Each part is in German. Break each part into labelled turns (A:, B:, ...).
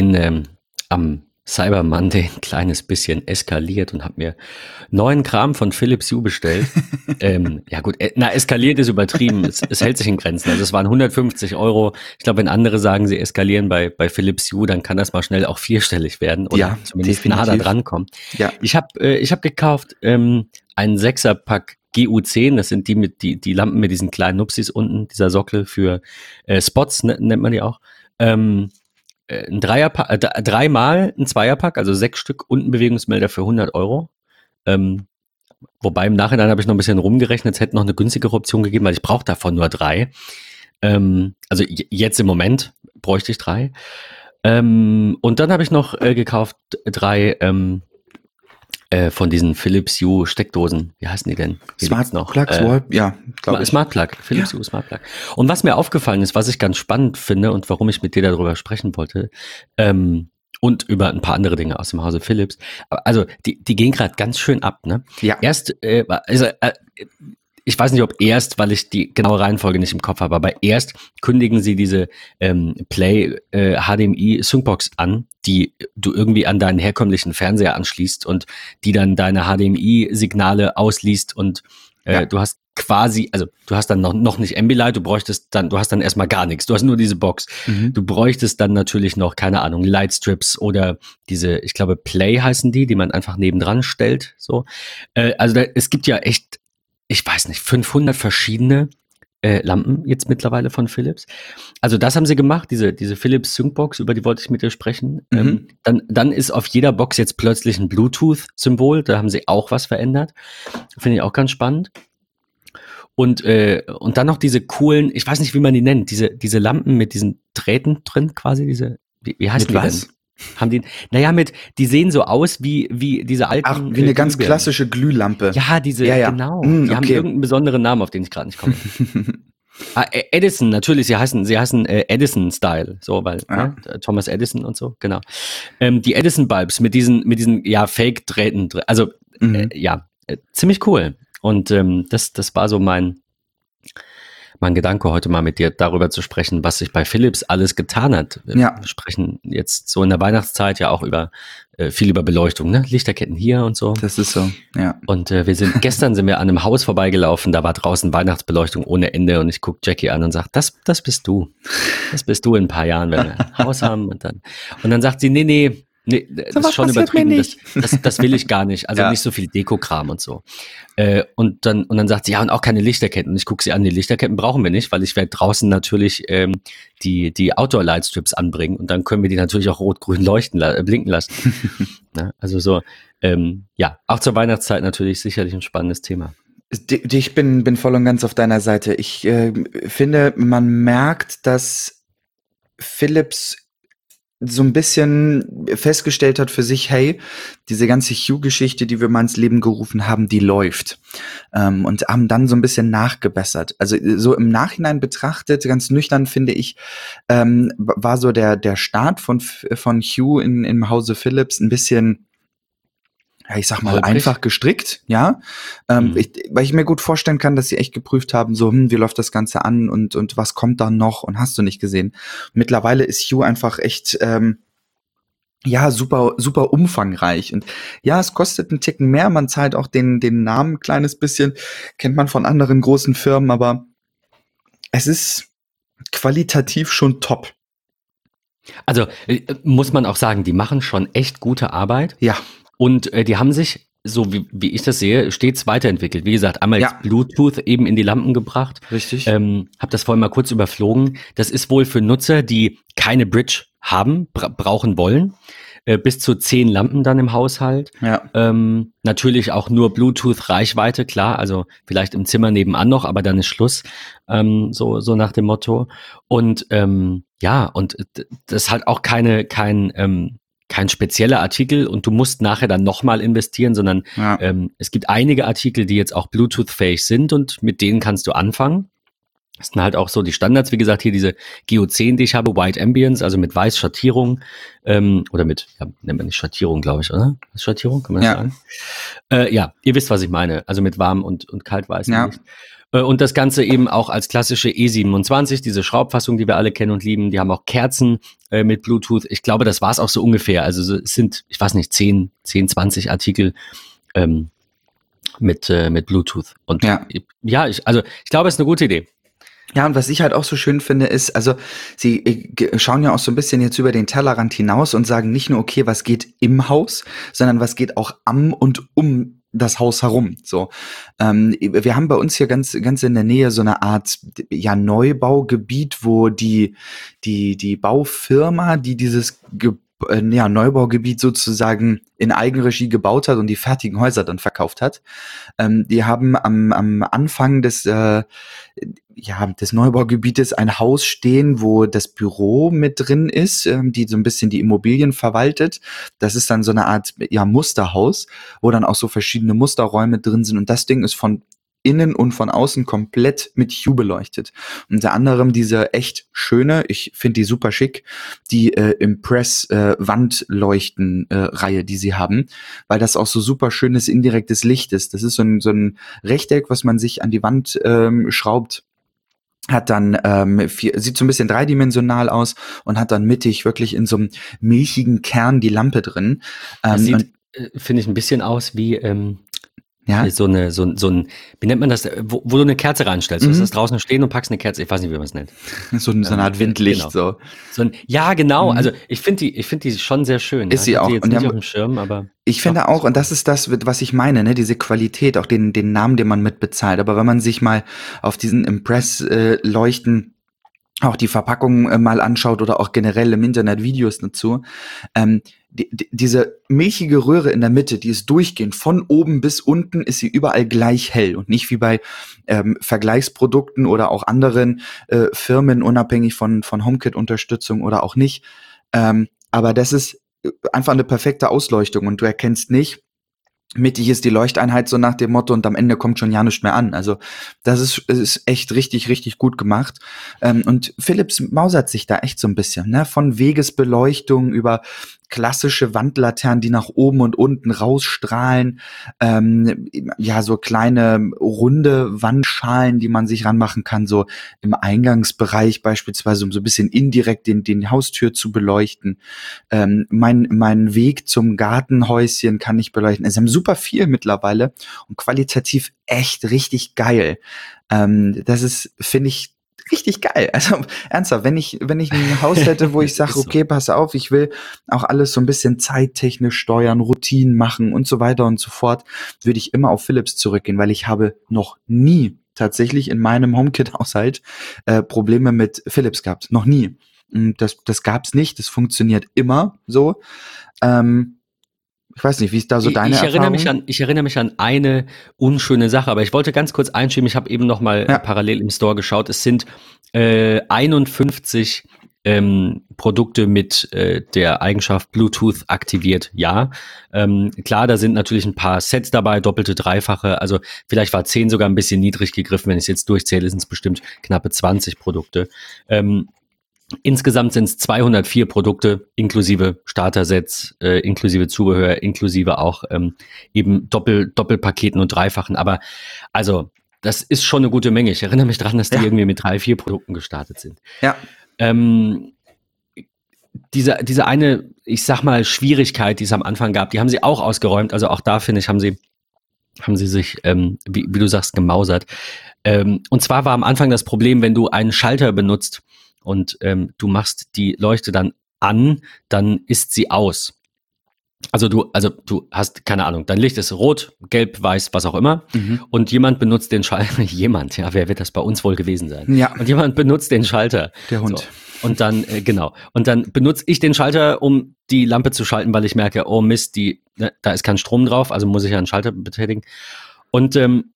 A: bin ähm, am Cyber Monday ein kleines bisschen eskaliert und habe mir neuen Kram von Philips Hue bestellt. ähm, ja gut, äh, na, eskaliert ist übertrieben. es, es, hält sich in Grenzen. Also es waren 150 Euro. Ich glaube, wenn andere sagen, sie eskalieren bei, bei Philips Hue, dann kann das mal schnell auch vierstellig werden oder ja, zumindest definitiv. nah da dran kommen. Ja. Ich habe äh, ich hab gekauft ähm, einen Sechserpack GU10, das sind die mit die, die Lampen mit diesen kleinen Nupsis unten, dieser Sockel für äh, Spots, ne, nennt man die auch. Ähm, äh, ein Dreierpack, äh, dreimal ein Zweierpack, also sechs Stück und ein Bewegungsmelder für 100 Euro. Ähm, wobei im Nachhinein habe ich noch ein bisschen rumgerechnet, es hätte noch eine günstigere Option gegeben, weil ich brauche davon nur drei. Ähm, also jetzt im Moment bräuchte ich drei. Ähm, und dann habe ich noch äh, gekauft drei ähm, äh, von diesen Philips Hue Steckdosen. Wie heißen die denn?
B: Wie Smart noch? Plugs, äh,
A: ja, Smart, Smart Plug, Philips ja. Hue Smart Plug. Und was mir aufgefallen ist, was ich ganz spannend finde und warum ich mit dir darüber sprechen wollte, ähm, und über ein paar andere Dinge aus dem Hause Philips. Also die, die gehen gerade ganz schön ab, ne? Ja. Erst, äh, also äh, ich weiß nicht, ob erst, weil ich die genaue Reihenfolge nicht im Kopf habe, aber erst kündigen sie diese ähm, Play äh, HDMI Syncbox an, die du irgendwie an deinen herkömmlichen Fernseher anschließt und die dann deine HDMI-Signale ausliest und äh, ja. du hast quasi, also du hast dann noch, noch nicht Ambilight, du bräuchtest dann, du hast dann erstmal gar nichts, du hast nur diese Box. Mhm. Du bräuchtest dann natürlich noch, keine Ahnung, Lightstrips oder diese, ich glaube, Play heißen die, die man einfach nebendran stellt. So. Äh, also da, es gibt ja echt ich weiß nicht, 500 verschiedene äh, Lampen jetzt mittlerweile von Philips. Also das haben sie gemacht, diese, diese Philips Syncbox, über die wollte ich mit dir sprechen. Mhm. Ähm, dann, dann ist auf jeder Box jetzt plötzlich ein Bluetooth-Symbol, da haben sie auch was verändert. Finde ich auch ganz spannend. Und, äh, und dann noch diese coolen, ich weiß nicht, wie man die nennt, diese, diese Lampen mit diesen Drähten drin quasi, diese, wie, wie heißt mit die was? denn? Haben die, naja, mit, die sehen so aus wie, wie diese alten.
B: Ach, wie eine ganz klassische Glühlampe.
A: Ja, diese, ja, ja. genau. Mm, die okay. haben irgendeinen besonderen Namen, auf den ich gerade nicht komme. ah, Edison, natürlich, sie heißen, sie heißen äh, Edison-Style, so, weil, ja. ne, Thomas Edison und so, genau. Ähm, die Edison-Bulbs mit diesen, mit diesen, ja, Fake-Drähten, also, mhm. äh, ja, äh, ziemlich cool. Und ähm, das, das war so mein, mein Gedanke, heute mal mit dir darüber zu sprechen, was sich bei Philips alles getan hat. Wir ja. sprechen jetzt so in der Weihnachtszeit ja auch über äh, viel über Beleuchtung, ne? Lichterketten hier und so.
B: Das ist so, ja.
A: Und äh, wir sind gestern sind wir an einem Haus vorbeigelaufen, da war draußen Weihnachtsbeleuchtung ohne Ende und ich guck Jackie an und sag, das, das bist du. Das bist du in ein paar Jahren, wenn wir ein Haus haben und dann und dann sagt sie, nee, nee, Nee, das so ist schon übertrieben. Das, das, das, will ich gar nicht. Also ja. nicht so viel Dekokram und so. Äh, und, dann, und dann sagt sie, ja, und auch keine Lichterketten. Und ich gucke sie an, die Lichterketten brauchen wir nicht, weil ich werde draußen natürlich ähm, die, die Outdoor-Lightstrips anbringen und dann können wir die natürlich auch rot-grün leuchten, äh, blinken lassen. ja, also so, ähm, ja, auch zur Weihnachtszeit natürlich sicherlich ein spannendes Thema.
B: Ich bin, bin voll und ganz auf deiner Seite. Ich äh, finde, man merkt, dass Philips so ein bisschen festgestellt hat für sich, hey, diese ganze Hugh-Geschichte, die wir mal ins Leben gerufen haben, die läuft. Ähm, und haben dann so ein bisschen nachgebessert. Also so im Nachhinein betrachtet, ganz nüchtern finde ich, ähm, war so der, der Start von, von Hugh in, im Hause Phillips ein bisschen ja, ich sag mal, Wirklich? einfach gestrickt, ja. Ähm, mhm. ich, weil ich mir gut vorstellen kann, dass sie echt geprüft haben, so, hm, wie läuft das Ganze an und, und was kommt da noch und hast du nicht gesehen. Mittlerweile ist Hugh einfach echt, ähm, ja, super, super umfangreich. Und ja, es kostet einen Ticken mehr. Man zahlt auch den, den Namen ein kleines bisschen. Kennt man von anderen großen Firmen, aber es ist qualitativ schon top.
A: Also äh, muss man auch sagen, die machen schon echt gute Arbeit.
B: Ja.
A: Und äh, die haben sich, so wie, wie ich das sehe, stets weiterentwickelt. Wie gesagt, einmal ja. Bluetooth eben in die Lampen gebracht.
B: Richtig.
A: Ähm, hab das vorhin mal kurz überflogen. Das ist wohl für Nutzer, die keine Bridge haben, bra brauchen wollen. Äh, bis zu zehn Lampen dann im Haushalt.
B: Ja.
A: Ähm, natürlich auch nur Bluetooth-Reichweite, klar. Also vielleicht im Zimmer nebenan noch, aber dann ist Schluss. Ähm, so, so nach dem Motto. Und ähm, ja, und das ist halt auch keine, kein, ähm, kein spezieller Artikel und du musst nachher dann nochmal investieren, sondern ja. ähm, es gibt einige Artikel, die jetzt auch Bluetooth-fähig sind und mit denen kannst du anfangen. Das sind halt auch so die Standards, wie gesagt, hier diese Geo10, die ich habe, White Ambience, also mit weiß Schattierung ähm, oder mit, ja, nennt man nicht Schattierung, glaube ich, oder? Schattierung, kann man das ja. sagen? Äh, ja, ihr wisst, was ich meine, also mit warm und, und kaltweiß. Ja. Äh, und das Ganze eben auch als klassische E27, diese Schraubfassung, die wir alle kennen und lieben. Die haben auch Kerzen äh, mit Bluetooth. Ich glaube, das war es auch so ungefähr. Also es sind, ich weiß nicht, 10, 10 20 Artikel. Ähm, mit, äh, mit Bluetooth. Und ja, ja ich, also ich glaube, es ist eine gute Idee.
B: Ja, und was ich halt auch so schön finde, ist, also sie äh, schauen ja auch so ein bisschen jetzt über den Tellerrand hinaus und sagen nicht nur, okay, was geht im Haus, sondern was geht auch am und um das Haus herum. So, ähm, wir haben bei uns hier ganz ganz in der Nähe so eine Art ja Neubaugebiet, wo die die die Baufirma, die dieses Ge äh, ja, Neubaugebiet sozusagen in Eigenregie gebaut hat und die fertigen Häuser dann verkauft hat. Ähm, die haben am, am Anfang des, äh, ja, des Neubaugebietes ein Haus stehen, wo das Büro mit drin ist, ähm, die so ein bisschen die Immobilien verwaltet. Das ist dann so eine Art ja, Musterhaus, wo dann auch so verschiedene Musterräume drin sind. Und das Ding ist von innen und von außen komplett mit Hue beleuchtet. Unter anderem diese echt schöne, ich finde die super schick, die äh, Impress äh, Wandleuchten äh, Reihe, die sie haben, weil das auch so super schönes indirektes Licht ist. Das ist so ein, so ein Rechteck, was man sich an die Wand ähm, schraubt hat dann ähm, vier, sieht so ein bisschen dreidimensional aus und hat dann mittig wirklich in so einem milchigen Kern die Lampe drin.
A: Ähm, sieht, äh, finde ich, ein bisschen aus wie ähm, ja. So eine, so, so ein, wie nennt man das, wo, wo du eine Kerze reinstellst. Mhm. Du hast draußen stehen und packst eine Kerze, ich weiß nicht, wie man es nennt.
B: So, so eine Art Windlicht, genau. so.
A: so ein, ja, genau. Mhm. Also ich finde die, ich finde die schon sehr schön.
B: Ist sie auch.
A: jetzt und nicht auf dem Schirm, aber.
B: Ich finde auch, und das ist das, was ich meine, ne, diese Qualität, auch den, den Namen, den man mitbezahlt. Aber wenn man sich mal auf diesen Impress-Leuchten äh, auch die Verpackung äh, mal anschaut oder auch generell im Internet Videos dazu, ähm, die, die, diese milchige Röhre in der Mitte, die ist durchgehend, von oben bis unten ist sie überall gleich hell und nicht wie bei ähm, Vergleichsprodukten oder auch anderen äh, Firmen, unabhängig von, von HomeKit-Unterstützung oder auch nicht. Ähm, aber das ist äh, einfach eine perfekte Ausleuchtung und du erkennst nicht, mittig ist die Leuchteinheit so nach dem Motto und am Ende kommt schon ja nichts mehr an. Also das ist, ist echt richtig, richtig gut gemacht. Ähm, und Philips mausert sich da echt so ein bisschen, ne? Von Wegesbeleuchtung über klassische Wandlaternen, die nach oben und unten rausstrahlen, ähm, ja, so kleine runde Wandschalen, die man sich ranmachen kann, so im Eingangsbereich beispielsweise, um so ein bisschen indirekt den, den Haustür zu beleuchten. Ähm, mein, mein Weg zum Gartenhäuschen kann ich beleuchten. Es haben super viel mittlerweile und qualitativ echt richtig geil. Ähm, das ist, finde ich, richtig geil. Also ernsthaft, wenn ich, wenn ich ein Haus hätte, wo ich sage, okay, pass auf, ich will auch alles so ein bisschen zeittechnisch steuern, Routinen machen und so weiter und so fort, würde ich immer auf Philips zurückgehen, weil ich habe noch nie tatsächlich in meinem HomeKit-Haushalt äh, Probleme mit Philips gehabt. Noch nie. Das, das gab's nicht. Das funktioniert immer so. Ähm, ich weiß nicht, wie ist da so deine
A: ich,
B: Erfahrung?
A: Erinnere mich an, ich erinnere mich an eine unschöne Sache, aber ich wollte ganz kurz einschieben. Ich habe eben noch mal ja. parallel im Store geschaut. Es sind äh, 51 ähm, Produkte mit äh, der Eigenschaft Bluetooth aktiviert, ja. Ähm, klar, da sind natürlich ein paar Sets dabei, doppelte, dreifache. Also vielleicht war 10 sogar ein bisschen niedrig gegriffen. Wenn ich es jetzt durchzähle, sind es bestimmt knappe 20 Produkte. Ähm, Insgesamt sind es 204 Produkte inklusive Starter-Sets, äh, inklusive Zubehör, inklusive auch ähm, eben Doppel, Doppelpaketen und Dreifachen. Aber also, das ist schon eine gute Menge. Ich erinnere mich daran, dass die ja. irgendwie mit drei, vier Produkten gestartet sind.
B: Ja.
A: Ähm, diese, diese eine, ich sag mal, Schwierigkeit, die es am Anfang gab, die haben sie auch ausgeräumt. Also auch da, finde ich, haben sie, haben sie sich, ähm, wie, wie du sagst, gemausert. Ähm, und zwar war am Anfang das Problem, wenn du einen Schalter benutzt, und ähm, du machst die Leuchte dann an, dann ist sie aus. Also du, also du hast keine Ahnung, dein Licht ist rot, gelb, weiß, was auch immer, mhm. und jemand benutzt den Schalter. jemand, ja, wer wird das bei uns wohl gewesen sein?
B: Ja.
A: Und jemand benutzt den Schalter.
B: Der Hund.
A: So. Und dann, äh, genau. Und dann benutze ich den Schalter, um die Lampe zu schalten, weil ich merke, oh Mist, die, ne, da ist kein Strom drauf, also muss ich ja einen Schalter betätigen. Und ähm,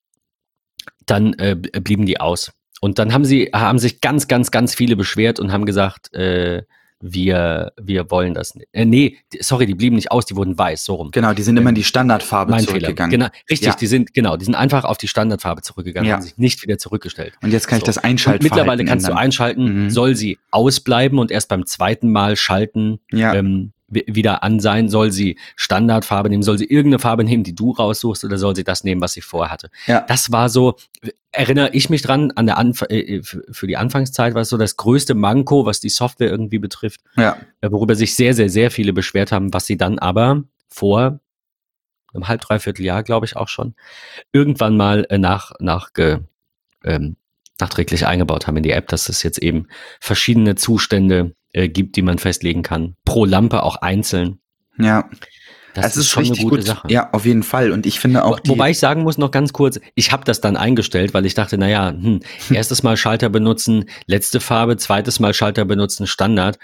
A: dann äh, blieben die aus. Und dann haben sie, haben sich ganz, ganz, ganz viele beschwert und haben gesagt, äh, wir, wir wollen das nicht. Äh, nee, sorry, die blieben nicht aus, die wurden weiß, so rum.
B: Genau, die sind immer in die Standardfarbe mein zurückgegangen.
A: Fehler. Genau, richtig, ja. die sind, genau, die sind einfach auf die Standardfarbe zurückgegangen, ja. haben sich nicht wieder zurückgestellt.
B: Und jetzt kann so. ich das einschalten.
A: Mittlerweile kannst ändern. du einschalten, mhm. soll sie ausbleiben und erst beim zweiten Mal schalten, ja. ähm, wieder an sein, soll sie Standardfarbe nehmen, soll sie irgendeine Farbe nehmen, die du raussuchst, oder soll sie das nehmen, was sie vorher hatte. Ja. Das war so, erinnere ich mich dran, an der Anf äh, für die Anfangszeit war es so das größte Manko, was die Software irgendwie betrifft, ja. Äh, worüber sich sehr, sehr, sehr viele beschwert haben, was sie dann aber vor einem halb, dreiviertel Jahr, glaube ich auch schon, irgendwann mal äh, nach, nach ge, ähm, nachträglich eingebaut haben in die App, dass es jetzt eben verschiedene Zustände äh, gibt, die man festlegen kann. Pro Lampe auch einzeln.
B: Ja. Das es ist, ist schon eine gute gut. Sache. Ja, auf jeden Fall. Und ich finde auch.
A: Wo, wobei ich sagen muss, noch ganz kurz, ich habe das dann eingestellt, weil ich dachte, naja, hm, erstes Mal Schalter benutzen, letzte Farbe, zweites Mal Schalter benutzen, Standard.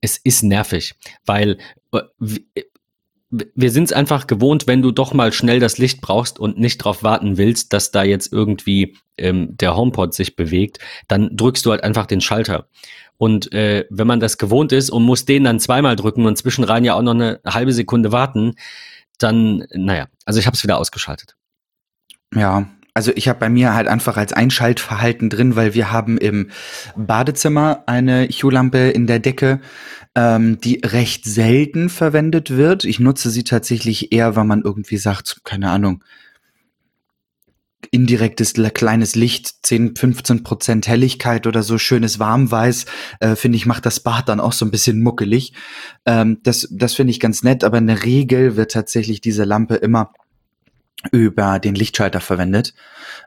A: Es ist nervig, weil äh, wir sind es einfach gewohnt, wenn du doch mal schnell das Licht brauchst und nicht darauf warten willst, dass da jetzt irgendwie ähm, der HomePod sich bewegt, dann drückst du halt einfach den Schalter. Und äh, wenn man das gewohnt ist und muss den dann zweimal drücken und zwischenrein ja auch noch eine halbe Sekunde warten, dann, naja, also ich habe es wieder ausgeschaltet.
B: Ja, also ich habe bei mir halt einfach als Einschaltverhalten drin, weil wir haben im Badezimmer eine Hue-Lampe in der Decke, ähm, die recht selten verwendet wird. Ich nutze sie tatsächlich eher, wenn man irgendwie sagt, keine Ahnung, indirektes kleines Licht, 10, 15 Prozent Helligkeit oder so schönes Warmweiß, äh, finde ich, macht das Bad dann auch so ein bisschen muckelig. Ähm, das das finde ich ganz nett, aber in der Regel wird tatsächlich diese Lampe immer über den Lichtschalter verwendet.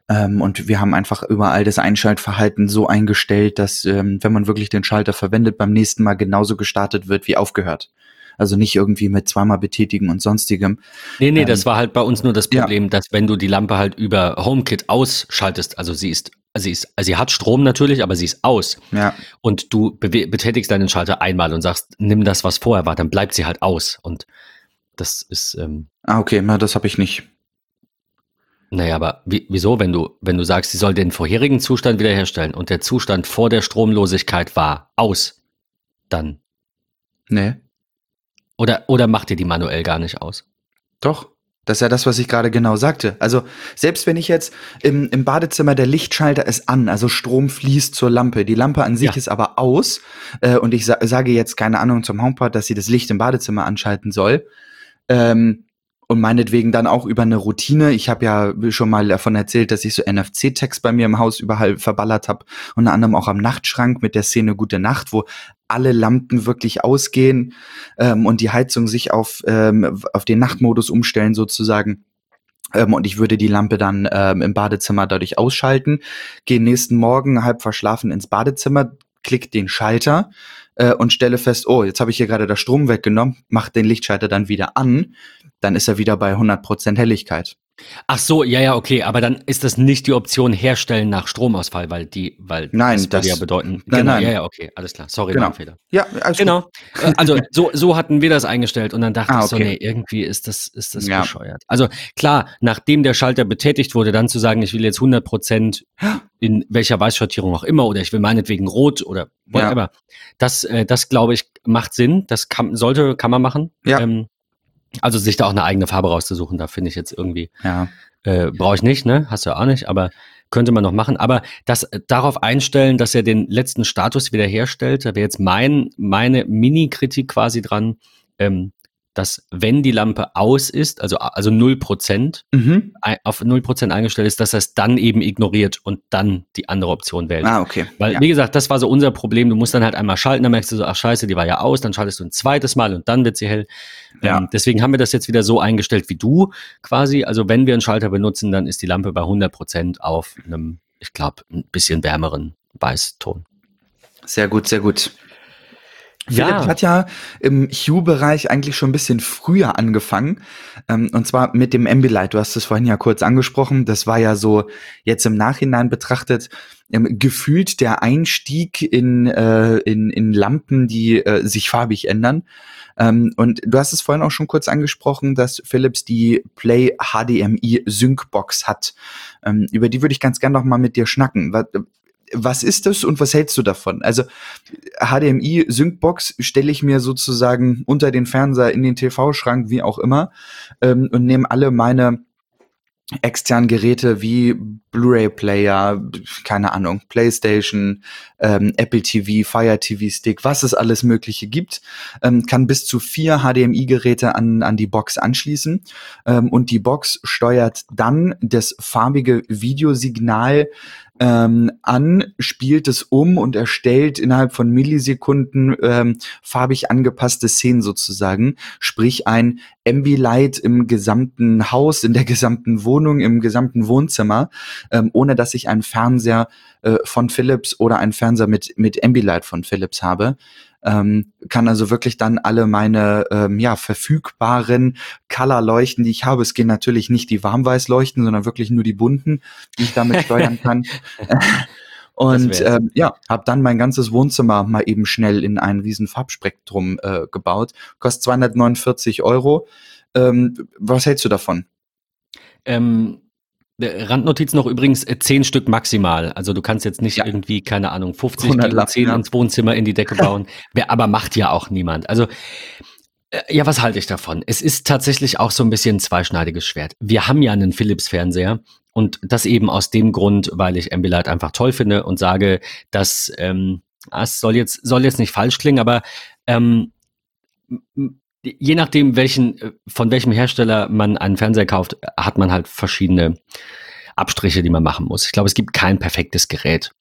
B: Ähm, und wir haben einfach überall das Einschaltverhalten so eingestellt, dass, ähm, wenn man wirklich den Schalter verwendet, beim nächsten Mal genauso gestartet wird wie aufgehört. Also nicht irgendwie mit zweimal betätigen und sonstigem.
A: Nee, nee, ähm, das war halt bei uns nur das Problem, ja. dass wenn du die Lampe halt über HomeKit ausschaltest, also sie ist, also sie ist, also sie hat Strom natürlich, aber sie ist aus. Ja. Und du betätigst deinen Schalter einmal und sagst, nimm das, was vorher war, dann bleibt sie halt aus. Und das ist. Ähm,
B: ah, okay, na, das habe ich nicht.
A: Naja, aber wie, wieso, wenn du, wenn du sagst, sie soll den vorherigen Zustand wiederherstellen und der Zustand vor der Stromlosigkeit war aus, dann.
B: Nee.
A: Oder, oder macht ihr die manuell gar nicht aus?
B: Doch. Das ist ja das, was ich gerade genau sagte. Also selbst wenn ich jetzt im, im Badezimmer der Lichtschalter ist an, also Strom fließt zur Lampe, die Lampe an sich ja. ist aber aus äh, und ich sa sage jetzt keine Ahnung zum HomePod, dass sie das Licht im Badezimmer anschalten soll, ähm, und meinetwegen dann auch über eine Routine. Ich habe ja schon mal davon erzählt, dass ich so NFC-Text bei mir im Haus überall verballert habe, unter anderem auch am Nachtschrank mit der Szene Gute Nacht, wo alle Lampen wirklich ausgehen ähm, und die Heizung sich auf, ähm, auf den Nachtmodus umstellen sozusagen. Ähm, und ich würde die Lampe dann ähm, im Badezimmer dadurch ausschalten, gehe nächsten Morgen halb verschlafen ins Badezimmer, klick den Schalter äh, und stelle fest, oh, jetzt habe ich hier gerade das Strom weggenommen, mach den Lichtschalter dann wieder an dann ist er wieder bei 100% Helligkeit.
A: Ach so, ja, ja, okay, aber dann ist das nicht die Option herstellen nach Stromausfall, weil die, weil
B: nein, das würde
A: ja bedeuten.
B: Nein,
A: genau,
B: nein.
A: ja, ja, okay, alles klar. Sorry,
B: genau.
A: Fehler.
B: Ja, alles
A: genau. Äh, also so, so hatten wir das eingestellt und dann dachte ah, ich so, nee, irgendwie ist das, ist das ja. bescheuert. Also klar, nachdem der Schalter betätigt wurde, dann zu sagen, ich will jetzt 100 Prozent in welcher Weißschattierung auch immer oder ich will meinetwegen rot oder whatever. Ja. Das, äh, das glaube ich macht Sinn. Das kann, sollte, kann man machen.
B: Ja. Ähm,
A: also sich da auch eine eigene Farbe rauszusuchen, da finde ich jetzt irgendwie,
B: ja.
A: äh, brauche ich nicht, ne? Hast du ja auch nicht, aber könnte man noch machen. Aber das äh, darauf einstellen, dass er den letzten Status wiederherstellt, da wäre jetzt mein, meine Mini-Kritik quasi dran. Ähm, dass wenn die Lampe aus ist, also, also 0%, mhm. auf 0% eingestellt ist, dass er es dann eben ignoriert und dann die andere Option wählt.
B: Ah, okay.
A: Weil, ja. wie gesagt, das war so unser Problem. Du musst dann halt einmal schalten, dann merkst du so, ach scheiße, die war ja aus, dann schaltest du ein zweites Mal und dann wird sie hell. Ja. Ähm, deswegen haben wir das jetzt wieder so eingestellt wie du quasi. Also wenn wir einen Schalter benutzen, dann ist die Lampe bei 100% auf einem, ich glaube, ein bisschen wärmeren Weißton.
B: Sehr gut, sehr gut. Ja. Philips hat ja im Hue-Bereich eigentlich schon ein bisschen früher angefangen. Ähm, und zwar mit dem Ambilight. Du hast es vorhin ja kurz angesprochen. Das war ja so jetzt im Nachhinein betrachtet ähm, gefühlt der Einstieg in, äh, in, in Lampen, die äh, sich farbig ändern. Ähm, und du hast es vorhin auch schon kurz angesprochen, dass Philips die Play HDMI Sync Box hat. Ähm, über die würde ich ganz gerne noch mal mit dir schnacken. Was ist das und was hältst du davon? Also HDMI Syncbox stelle ich mir sozusagen unter den Fernseher in den TV-Schrank, wie auch immer, ähm, und nehme alle meine externen Geräte wie Blu-ray-Player, keine Ahnung, PlayStation, ähm, Apple TV, Fire TV Stick, was es alles Mögliche gibt, ähm, kann bis zu vier HDMI-Geräte an, an die Box anschließen ähm, und die Box steuert dann das farbige Videosignal ähm, an, spielt es um und erstellt innerhalb von Millisekunden ähm, farbig angepasste Szenen sozusagen. Sprich ein Ambilight im gesamten Haus, in der gesamten Wohnung, im gesamten Wohnzimmer, ähm, ohne dass ich einen Fernseher äh, von Philips oder einen Fernseher mit, mit Ambilight von Philips habe. Ähm, kann also wirklich dann alle meine ähm, ja, verfügbaren Color-Leuchten, die ich habe, es gehen natürlich nicht die Warmweiß-Leuchten, sondern wirklich nur die bunten, die ich damit steuern kann. Und ähm, ja, habe dann mein ganzes Wohnzimmer mal eben schnell in ein riesen Farbspektrum äh, gebaut. Kostet 249 Euro. Ähm, was hältst du davon?
A: Ähm, Randnotiz noch übrigens, äh, zehn Stück maximal. Also du kannst jetzt nicht ja. irgendwie, keine Ahnung, 50 Kilo 10 ja. ins Wohnzimmer in die Decke bauen. aber macht ja auch niemand. Also äh, ja, was halte ich davon? Es ist tatsächlich auch so ein bisschen ein zweischneidiges Schwert. Wir haben ja einen Philips-Fernseher und das eben aus dem Grund, weil ich Ambilight einfach toll finde und sage, dass ähm, ah, es soll jetzt soll jetzt nicht falsch klingen, aber ähm, je nachdem, welchen, äh, von welchem Hersteller man einen Fernseher kauft, hat man halt verschiedene Abstriche, die man machen muss. Ich glaube, es gibt kein perfektes Gerät.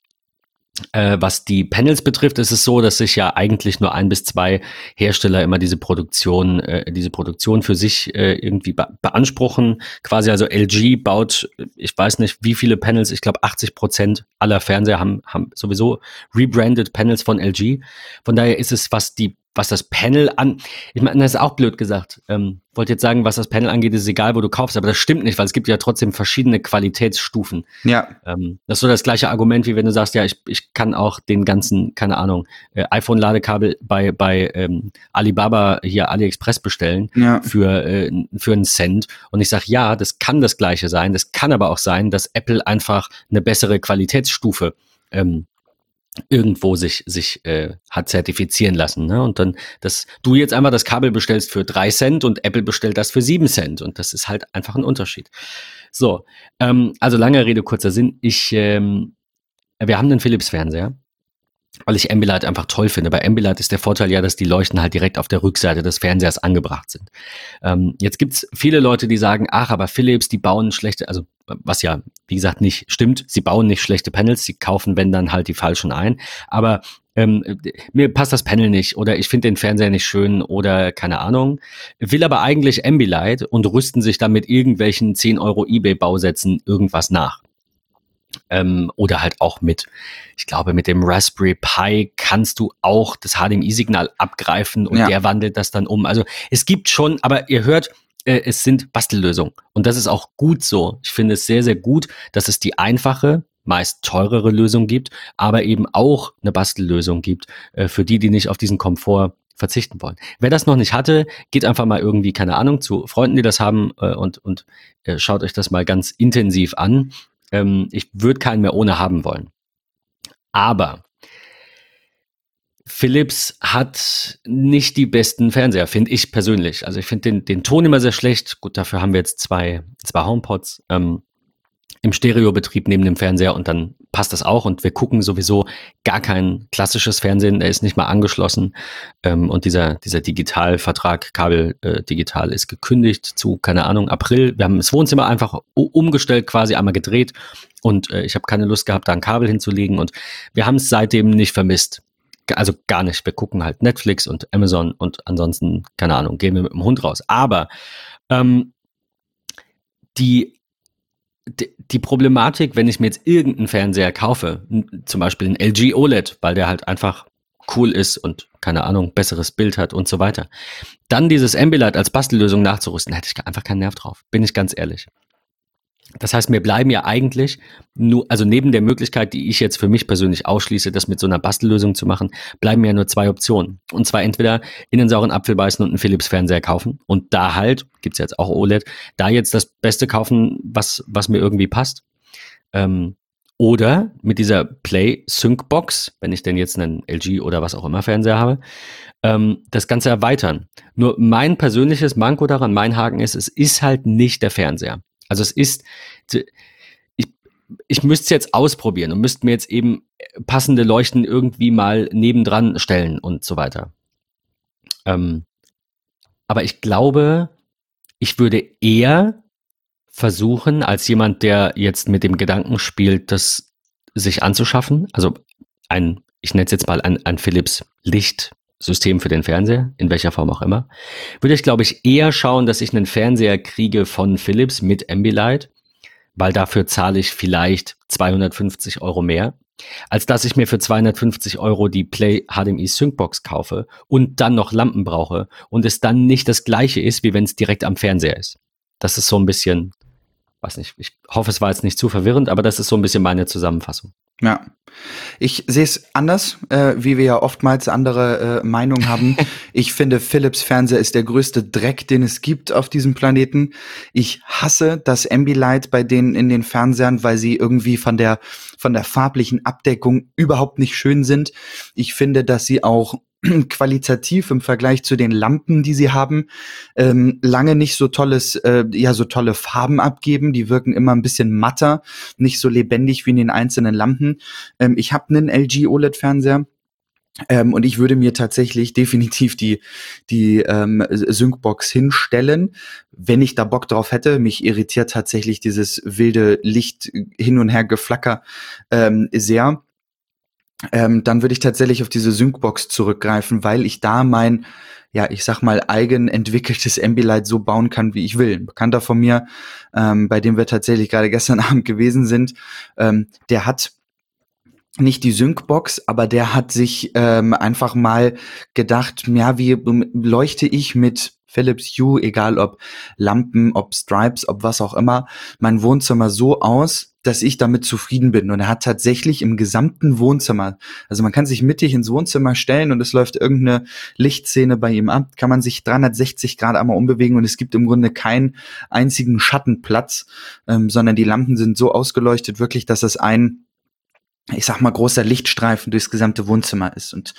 A: Äh, was die Panels betrifft, ist es so, dass sich ja eigentlich nur ein bis zwei Hersteller immer diese Produktion, äh, diese Produktion für sich äh, irgendwie be beanspruchen. Quasi also LG baut, ich weiß nicht, wie viele Panels, ich glaube 80 Prozent aller Fernseher haben, haben sowieso rebranded Panels von LG. Von daher ist es, was die was das Panel an, ich meine, das ist auch blöd gesagt. Ähm, wollte jetzt sagen, was das Panel angeht, ist egal, wo du kaufst, aber das stimmt nicht, weil es gibt ja trotzdem verschiedene Qualitätsstufen.
B: Ja.
A: Ähm, das ist so das gleiche Argument, wie wenn du sagst, ja, ich, ich kann auch den ganzen, keine Ahnung, äh, iPhone-Ladekabel bei, bei ähm, Alibaba hier AliExpress bestellen ja. für, äh, für einen Cent. Und ich sage, ja, das kann das gleiche sein. Das kann aber auch sein, dass Apple einfach eine bessere Qualitätsstufe ähm, irgendwo sich, sich äh, hat zertifizieren lassen. Ne? Und dann, dass du jetzt einmal das Kabel bestellst für drei Cent und Apple bestellt das für sieben Cent. Und das ist halt einfach ein Unterschied. So, ähm, also lange Rede, kurzer Sinn. Ich, ähm, wir haben einen Philips-Fernseher weil ich Ambilight einfach toll finde. Bei Ambilight ist der Vorteil ja, dass die Leuchten halt direkt auf der Rückseite des Fernsehers angebracht sind. Ähm, jetzt gibt's viele Leute, die sagen, ach, aber Philips, die bauen schlechte, also was ja, wie gesagt, nicht stimmt, sie bauen nicht schlechte Panels, sie kaufen, wenn dann halt die falschen ein. Aber ähm, mir passt das Panel nicht oder ich finde den Fernseher nicht schön oder keine Ahnung, will aber eigentlich Ambilight und rüsten sich dann mit irgendwelchen 10 Euro Ebay-Bausätzen irgendwas nach ähm, oder halt auch mit, ich glaube, mit dem Raspberry Pi kannst du auch das HDMI-Signal abgreifen und ja. der wandelt das dann um. Also es gibt schon, aber ihr hört, äh, es sind Bastellösungen und das ist auch gut so. Ich finde es sehr, sehr gut, dass es die einfache, meist teurere Lösung gibt, aber eben auch eine Bastellösung gibt äh, für die, die nicht auf diesen Komfort verzichten wollen. Wer das noch nicht hatte, geht einfach mal irgendwie, keine Ahnung, zu Freunden, die das haben äh, und, und äh, schaut euch das mal ganz intensiv an. Ähm, ich würde keinen mehr ohne haben wollen. Aber Philips hat nicht die besten Fernseher, finde ich persönlich. Also ich finde den, den Ton immer sehr schlecht. Gut, dafür haben wir jetzt zwei, zwei HomePods. Ähm, im Stereobetrieb neben dem Fernseher und dann passt das auch und wir gucken sowieso gar kein klassisches Fernsehen, der ist nicht mal angeschlossen ähm, und dieser, dieser Digitalvertrag, Kabel äh, digital ist gekündigt zu, keine Ahnung, April. Wir haben das Wohnzimmer einfach umgestellt, quasi einmal gedreht und äh, ich habe keine Lust gehabt, da ein Kabel hinzulegen und wir haben es seitdem nicht vermisst. Also gar nicht. Wir gucken halt Netflix und Amazon und ansonsten, keine Ahnung, gehen wir mit dem Hund raus. Aber ähm, die die Problematik, wenn ich mir jetzt irgendeinen Fernseher kaufe, zum Beispiel einen LG OLED, weil der halt einfach cool ist und keine Ahnung, besseres Bild hat und so weiter, dann dieses Ambilight als Bastellösung nachzurüsten, hätte ich einfach keinen Nerv drauf, bin ich ganz ehrlich. Das heißt, mir bleiben ja eigentlich nur, also neben der Möglichkeit, die ich jetzt für mich persönlich ausschließe, das mit so einer Bastellösung zu machen, bleiben ja nur zwei Optionen. Und zwar entweder in den sauren Apfel beißen und einen Philips-Fernseher kaufen und da halt, gibt's jetzt auch OLED, da jetzt das Beste kaufen, was, was mir irgendwie passt. Ähm, oder mit dieser Play Sync Box, wenn ich denn jetzt einen LG oder was auch immer Fernseher habe, ähm, das Ganze erweitern. Nur mein persönliches Manko daran, mein Haken ist, es ist halt nicht der Fernseher. Also es ist, ich, ich müsste es jetzt ausprobieren und müsste mir jetzt eben passende Leuchten irgendwie mal nebendran stellen und so weiter. Ähm, aber ich glaube, ich würde eher versuchen, als jemand, der jetzt mit dem Gedanken spielt, das sich anzuschaffen, also ein, ich nenne es jetzt mal ein, ein Philips Lichtsystem für den Fernseher, in welcher Form auch immer, würde ich, glaube ich, eher schauen, dass ich einen Fernseher kriege von Philips mit Ambilight, weil dafür zahle ich vielleicht 250 Euro mehr, als dass ich mir für 250 Euro die Play HDMI Syncbox kaufe und dann noch Lampen brauche und es dann nicht das gleiche ist, wie wenn es direkt am Fernseher ist. Das ist so ein bisschen weiß nicht, ich hoffe, es war jetzt nicht zu verwirrend, aber das ist so ein bisschen meine Zusammenfassung.
B: Ja. Ich sehe es anders, äh, wie wir ja oftmals andere äh, Meinungen haben. ich finde, Philips Fernseher ist der größte Dreck, den es gibt auf diesem Planeten. Ich hasse das Ambilight bei denen in den Fernsehern, weil sie irgendwie von der, von der farblichen Abdeckung überhaupt nicht schön sind. Ich finde, dass sie auch qualitativ im Vergleich zu den Lampen, die sie haben, ähm, lange nicht so tolles, äh, ja, so tolle Farben abgeben. Die wirken immer ein bisschen matter, nicht so lebendig wie in den einzelnen Lampen. Ähm, ich habe einen LG OLED-Fernseher. Ähm, und ich würde mir tatsächlich definitiv die, die ähm, Syncbox hinstellen, wenn ich da Bock drauf hätte. Mich irritiert tatsächlich dieses wilde Licht hin und her geflacker ähm, sehr ähm, dann würde ich tatsächlich auf diese Syncbox zurückgreifen, weil ich da mein, ja, ich sag mal, eigen entwickeltes Ambilight so bauen kann, wie ich will. Ein Bekannter von mir, ähm, bei dem wir tatsächlich gerade gestern Abend gewesen sind, ähm, der hat nicht die Syncbox, aber der hat sich ähm, einfach mal gedacht, ja, wie leuchte ich mit Philips Hue, egal ob Lampen, ob Stripes, ob was auch immer, mein Wohnzimmer so aus, dass ich damit zufrieden bin. Und er hat tatsächlich im gesamten Wohnzimmer, also man kann sich mittig ins Wohnzimmer stellen und es läuft irgendeine Lichtszene bei ihm ab, kann man sich 360 Grad einmal umbewegen und es gibt im Grunde keinen einzigen Schattenplatz, ähm, sondern die Lampen sind so ausgeleuchtet wirklich, dass es ein ich sag mal, großer Lichtstreifen durchs gesamte Wohnzimmer ist. Und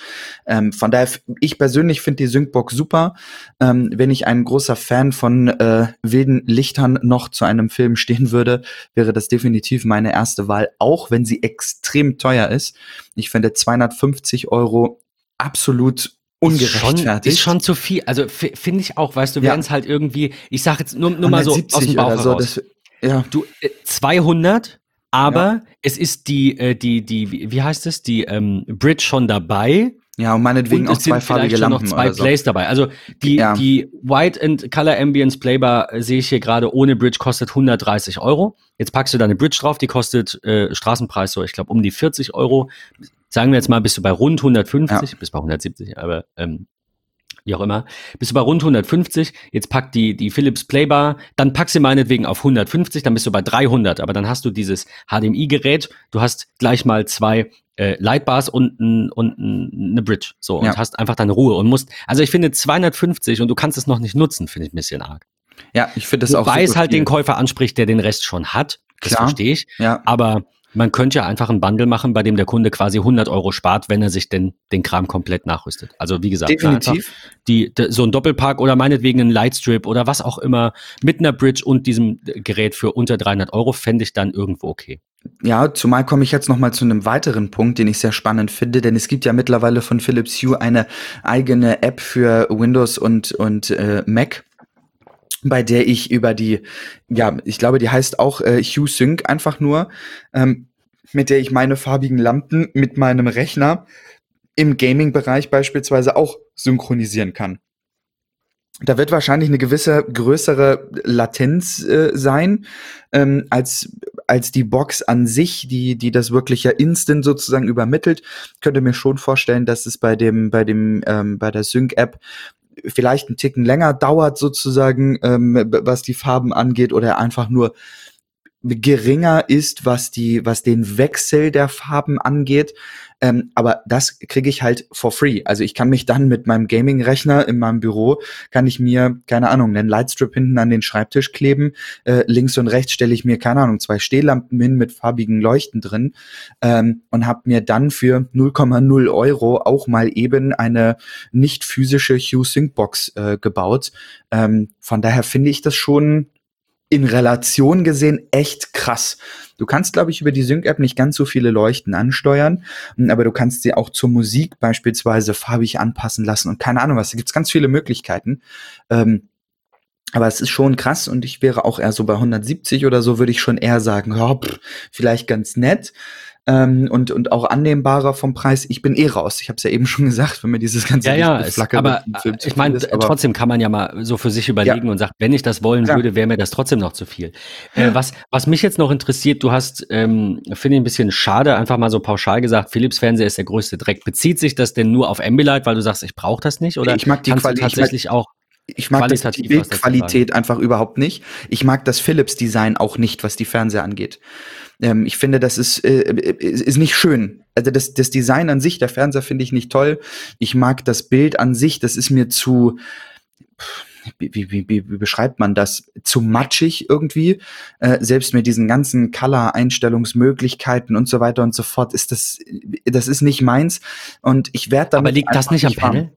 B: ähm, von daher, ich persönlich finde die Syncbox super. Ähm, wenn ich ein großer Fan von äh, wilden Lichtern noch zu einem Film stehen würde, wäre das definitiv meine erste Wahl, auch wenn sie extrem teuer ist. Ich finde 250 Euro absolut ungerechtfertigt.
A: Ist schon, ist schon zu viel. Also finde ich auch, weißt du, ja. wären es halt irgendwie, ich sag jetzt nur, nur mal so aus dem Bauch heraus. So, das, ja. Du, äh, 200 aber ja. es ist die, äh, die, die, wie heißt es, die ähm, Bridge schon dabei.
B: Ja, und meinetwegen und auch zweifarbige Lampen.
A: noch zwei oder so. Plays dabei. Also die, ja. die White and Color Ambience Playbar äh, sehe ich hier gerade ohne Bridge kostet 130 Euro. Jetzt packst du da eine Bridge drauf, die kostet äh, Straßenpreis so, ich glaube, um die 40 Euro. Sagen wir jetzt mal, bist du bei rund 150, ja. bis bei 170, aber ähm, wie auch immer, bist du bei rund 150, jetzt pack die, die Philips Playbar, dann pack sie meinetwegen auf 150, dann bist du bei 300, aber dann hast du dieses HDMI-Gerät, du hast gleich mal zwei äh, Lightbars und, ein, und eine Bridge, so, und ja. hast einfach deine Ruhe und musst, also ich finde 250 und du kannst es noch nicht nutzen, finde ich ein bisschen arg.
B: Ja, ich finde das Wobei
A: auch Wobei es halt viel. den Käufer anspricht, der den Rest schon hat, das verstehe ich,
B: ja.
A: aber man könnte ja einfach ein Bundle machen, bei dem der Kunde quasi 100 Euro spart, wenn er sich denn den Kram komplett nachrüstet. Also wie gesagt,
B: Definitiv.
A: Die, die, so ein Doppelpark oder meinetwegen ein Lightstrip oder was auch immer mit einer Bridge und diesem Gerät für unter 300 Euro fände ich dann irgendwo okay.
B: Ja, zumal komme ich jetzt noch mal zu einem weiteren Punkt, den ich sehr spannend finde, denn es gibt ja mittlerweile von Philips Hue eine eigene App für Windows und, und äh, Mac bei der ich über die, ja, ich glaube, die heißt auch äh, Hue Sync einfach nur, ähm, mit der ich meine farbigen Lampen mit meinem Rechner im Gaming-Bereich beispielsweise auch synchronisieren kann. Da wird wahrscheinlich eine gewisse größere Latenz äh, sein ähm, als als die Box an sich, die die das wirklich ja instant sozusagen übermittelt. Könnte mir schon vorstellen, dass es bei dem bei dem ähm, bei der Sync App vielleicht einen Ticken länger dauert sozusagen, ähm, was die Farben angeht, oder einfach nur geringer ist, was die, was den Wechsel der Farben angeht. Ähm, aber das kriege ich halt for free. Also ich kann mich dann mit meinem Gaming-Rechner in meinem Büro, kann ich mir, keine Ahnung, einen Lightstrip hinten an den Schreibtisch kleben. Äh, links und rechts stelle ich mir, keine Ahnung, zwei Stehlampen hin mit farbigen Leuchten drin ähm, und habe mir dann für 0,0 Euro auch mal eben eine nicht physische Hue Sync Box äh, gebaut. Ähm, von daher finde ich das schon in Relation gesehen echt krass. Du kannst, glaube ich, über die Sync-App nicht ganz so viele Leuchten ansteuern, aber du kannst sie auch zur Musik beispielsweise farbig anpassen lassen und keine Ahnung was. Da gibt's ganz viele Möglichkeiten. Ähm, aber es ist schon krass und ich wäre auch eher so bei 170 oder so, würde ich schon eher sagen, ja, pff, vielleicht ganz nett ähm, und, und auch annehmbarer vom Preis. Ich bin eh raus. Ich habe es ja eben schon gesagt, wenn mir dieses ganze
A: ja, ja, es, aber Film ich meine, trotzdem kann man ja mal so für sich überlegen ja. und sagt, wenn ich das wollen ja. würde, wäre mir das trotzdem noch zu viel. Äh, was, was mich jetzt noch interessiert, du hast, ähm, finde ich ein bisschen schade, einfach mal so pauschal gesagt, Philips Fernseher ist der größte Dreck. Bezieht sich das denn nur auf Ambilight, weil du sagst, ich brauche das nicht? Oder
B: ich mag die Qualität tatsächlich auch ich mag das, die Bildqualität einfach überhaupt nicht. Ich mag das Philips-Design auch nicht, was die Fernseher angeht. Ähm, ich finde, das ist, äh, ist nicht schön. Also das, das Design an sich, der Fernseher finde ich nicht toll. Ich mag das Bild an sich, das ist mir zu, wie, wie, wie, wie beschreibt man das? Zu matschig irgendwie. Äh, selbst mit diesen ganzen Color-Einstellungsmöglichkeiten und so weiter und so fort ist das, das ist nicht meins. Und ich werde damit.
A: Aber liegt das nicht am Panel? Warm.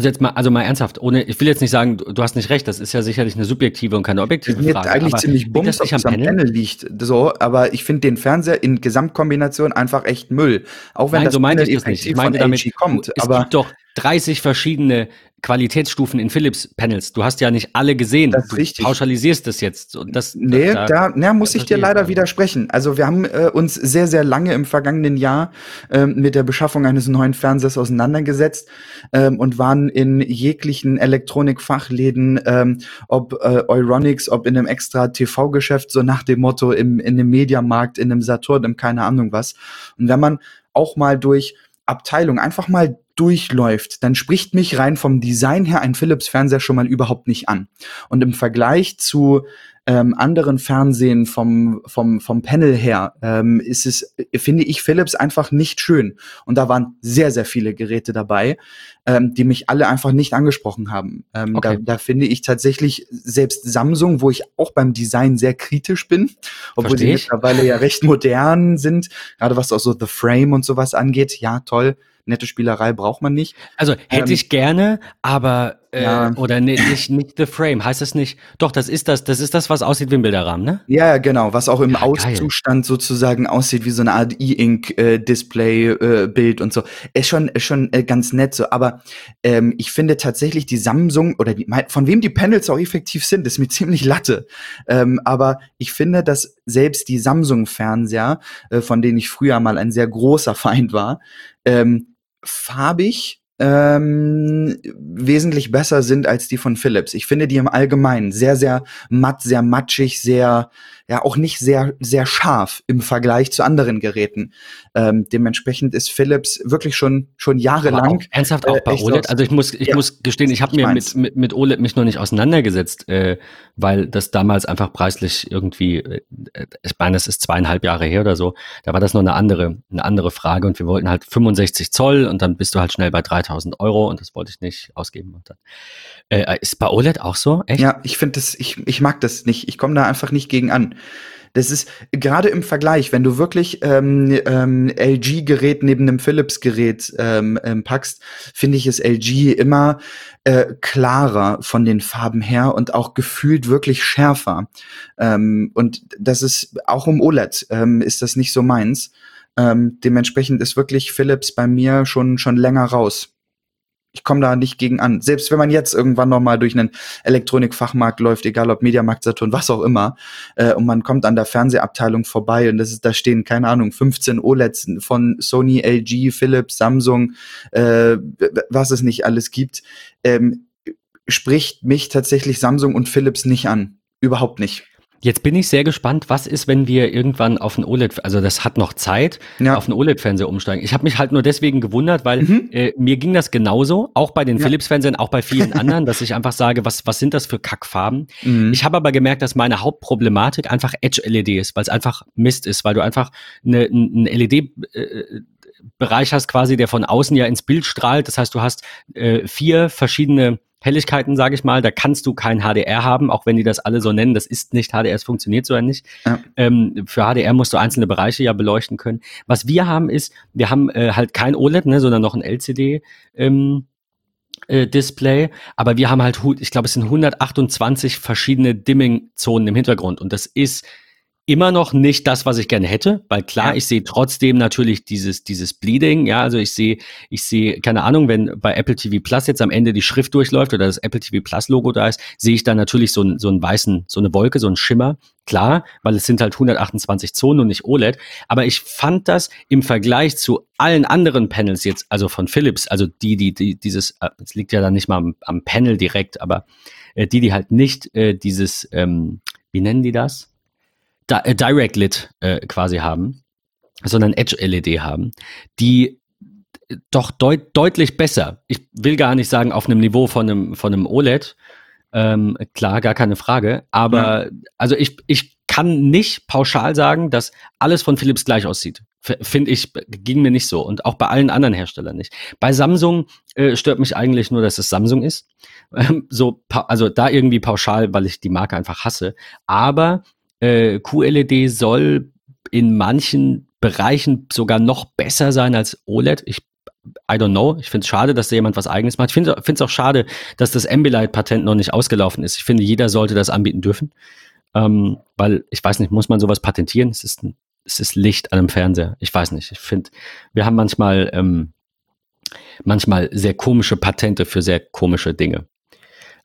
A: Also jetzt mal, also mal ernsthaft, ohne, ich will jetzt nicht sagen, du, du hast nicht recht, das ist ja sicherlich eine subjektive und keine objektive
B: Mir
A: Frage.
B: eigentlich ziemlich bums, das nicht am Panel? Panel liegt, so, aber ich finde den Fernseher in Gesamtkombination einfach echt Müll. Auch wenn
A: Nein,
B: das
A: so meinte ich das nicht. Ich meinte damit,
B: kommt,
A: es gibt doch 30 verschiedene Qualitätsstufen in Philips Panels. Du hast ja nicht alle gesehen.
B: Das ist du richtig.
A: pauschalisierst das jetzt. Und das,
B: nee, da, da na, muss ich dir leider widersprechen. Also wir haben äh, uns sehr, sehr lange im vergangenen Jahr ähm, mit der Beschaffung eines neuen Fernsehers auseinandergesetzt ähm, und waren in jeglichen Elektronikfachläden, ähm, ob äh, Euronics, ob in einem extra TV-Geschäft, so nach dem Motto im, in einem Mediamarkt, in einem Saturn, in keine Ahnung was. Und wenn man auch mal durch Abteilung einfach mal durchläuft, dann spricht mich rein vom Design her ein Philips Fernseher schon mal überhaupt nicht an. Und im Vergleich zu ähm, anderen Fernsehen vom, vom, vom Panel her ähm, ist es, finde ich, Philips einfach nicht schön. Und da waren sehr, sehr viele Geräte dabei, ähm, die mich alle einfach nicht angesprochen haben. Ähm, okay. da, da finde ich tatsächlich selbst Samsung, wo ich auch beim Design sehr kritisch bin, obwohl sie mittlerweile ja recht modern sind, gerade was auch so The Frame und sowas angeht, ja, toll nette Spielerei braucht man nicht.
A: Also hätte ähm, ich gerne, aber äh, ja. oder ne, nicht, nicht The Frame, heißt das nicht? Doch, das ist das, das ist das, was aussieht wie ein Bilderrahmen, ne?
B: Ja, genau, was auch im ja, Auszustand sozusagen aussieht wie so eine Art E-Ink-Display-Bild äh, und so. Ist schon, ist schon äh, ganz nett so, aber ähm, ich finde tatsächlich die Samsung oder die, von wem die Panels auch effektiv sind, ist mir ziemlich Latte. Ähm, aber ich finde, dass selbst die Samsung-Fernseher, äh, von denen ich früher mal ein sehr großer Feind war, ähm, farbig ähm, wesentlich besser sind als die von Philips. Ich finde die im Allgemeinen sehr, sehr matt, sehr matschig, sehr, ja, auch nicht sehr, sehr scharf im Vergleich zu anderen Geräten. Ähm, dementsprechend ist Philips wirklich schon, schon jahrelang.
A: Auch, ernsthaft auch äh, bei OLED? Also ich muss, ich ja, muss gestehen, ich habe mir mit, mit, mit OLED mich noch nicht auseinandergesetzt, äh, weil das damals einfach preislich irgendwie, äh, ich meine, das ist zweieinhalb Jahre her oder so, da war das noch eine andere, eine andere Frage und wir wollten halt 65 Zoll und dann bist du halt schnell bei 3000 Euro und das wollte ich nicht ausgeben. Und dann, äh, ist bei OLED auch so?
B: Echt? Ja, ich finde das, ich, ich mag das nicht. Ich komme da einfach nicht gegen an. Das ist gerade im Vergleich, wenn du wirklich ähm, ähm, LG-Gerät neben einem Philips-Gerät ähm, ähm, packst, finde ich es LG immer äh, klarer von den Farben her und auch gefühlt wirklich schärfer. Ähm, und das ist auch um OLED ähm, ist das nicht so meins. Ähm, dementsprechend ist wirklich Philips bei mir schon schon länger raus ich komme da nicht gegen an. Selbst wenn man jetzt irgendwann noch mal durch einen Elektronikfachmarkt läuft, egal ob Mediamarkt, Saturn, was auch immer, äh, und man kommt an der Fernsehabteilung vorbei und das ist, da stehen, keine Ahnung, 15 OLEDs von Sony, LG, Philips, Samsung, äh, was es nicht alles gibt, ähm, spricht mich tatsächlich Samsung und Philips nicht an. Überhaupt nicht.
A: Jetzt bin ich sehr gespannt, was ist, wenn wir irgendwann auf ein OLED, also das hat noch Zeit, ja. auf einen OLED-Fernseher umsteigen. Ich habe mich halt nur deswegen gewundert, weil mhm. äh, mir ging das genauso, auch bei den ja. Philips-Fernsehern, auch bei vielen anderen, dass ich einfach sage, was, was sind das für Kackfarben? Mhm. Ich habe aber gemerkt, dass meine Hauptproblematik einfach Edge-LED ist, weil es einfach Mist ist, weil du einfach eine, ein LED- äh, Bereich hast quasi, der von außen ja ins Bild strahlt. Das heißt, du hast äh, vier verschiedene Helligkeiten, sage ich mal. Da kannst du kein HDR haben, auch wenn die das alle so nennen. Das ist nicht HDR, es funktioniert so ja nicht. Ja. Ähm, für HDR musst du einzelne Bereiche ja beleuchten können. Was wir haben ist, wir haben äh, halt kein OLED, ne, sondern noch ein LCD. Ähm, äh, Display, aber wir haben halt, ich glaube, es sind 128 verschiedene Dimming-Zonen im Hintergrund und das ist immer noch nicht das, was ich gerne hätte, weil klar, ja. ich sehe trotzdem natürlich dieses, dieses Bleeding, ja, also ich sehe, ich sehe, keine Ahnung, wenn bei Apple TV Plus jetzt am Ende die Schrift durchläuft oder das Apple TV Plus Logo da ist, sehe ich da natürlich so, so einen weißen, so eine Wolke, so einen Schimmer, klar, weil es sind halt 128 Zonen und nicht OLED, aber ich fand das im Vergleich zu allen anderen Panels jetzt, also von Philips, also die, die, die dieses, äh, es liegt ja dann nicht mal am, am Panel direkt, aber äh, die, die halt nicht äh, dieses, ähm, wie nennen die das? Äh, Direct Lit äh, quasi haben, sondern Edge LED haben, die doch deut deutlich besser. Ich will gar nicht sagen auf einem Niveau von einem, von einem OLED. Ähm, klar, gar keine Frage. Aber ja. also ich, ich kann nicht pauschal sagen, dass alles von Philips gleich aussieht. Finde ich, ging mir nicht so. Und auch bei allen anderen Herstellern nicht. Bei Samsung äh, stört mich eigentlich nur, dass es Samsung ist. Ähm, so, also da irgendwie pauschal, weil ich die Marke einfach hasse. Aber äh, QLED soll in manchen Bereichen sogar noch besser sein als OLED. Ich I don't know. Ich finde es schade, dass da jemand was eigenes macht. Ich finde es auch schade, dass das Ambilight-Patent noch nicht ausgelaufen ist. Ich finde, jeder sollte das anbieten dürfen. Ähm, weil, ich weiß nicht, muss man sowas patentieren? Es ist, es ist Licht an einem Fernseher. Ich weiß nicht. Ich finde, wir haben manchmal, ähm, manchmal sehr komische Patente für sehr komische Dinge.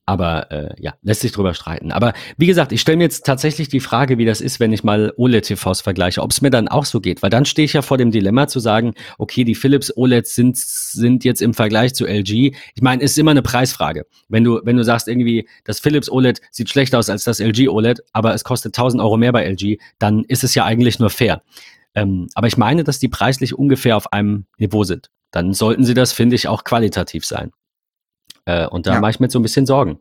A: Aber äh, ja, lässt sich drüber streiten. Aber wie gesagt, ich stelle mir jetzt tatsächlich die Frage, wie das ist, wenn ich mal OLED-TVs vergleiche, ob es mir dann auch so geht. Weil dann stehe ich ja vor dem Dilemma zu sagen, okay, die Philips OLEDs sind, sind jetzt im Vergleich zu LG. Ich meine, ist immer eine Preisfrage. Wenn du, wenn du sagst irgendwie, das Philips OLED sieht schlechter aus als das LG OLED, aber es kostet 1000 Euro mehr bei LG, dann ist es ja eigentlich nur fair. Ähm, aber ich meine, dass die preislich ungefähr auf einem Niveau sind. Dann sollten sie das, finde ich, auch qualitativ sein. Äh, und da ja. mache ich mir so ein bisschen Sorgen.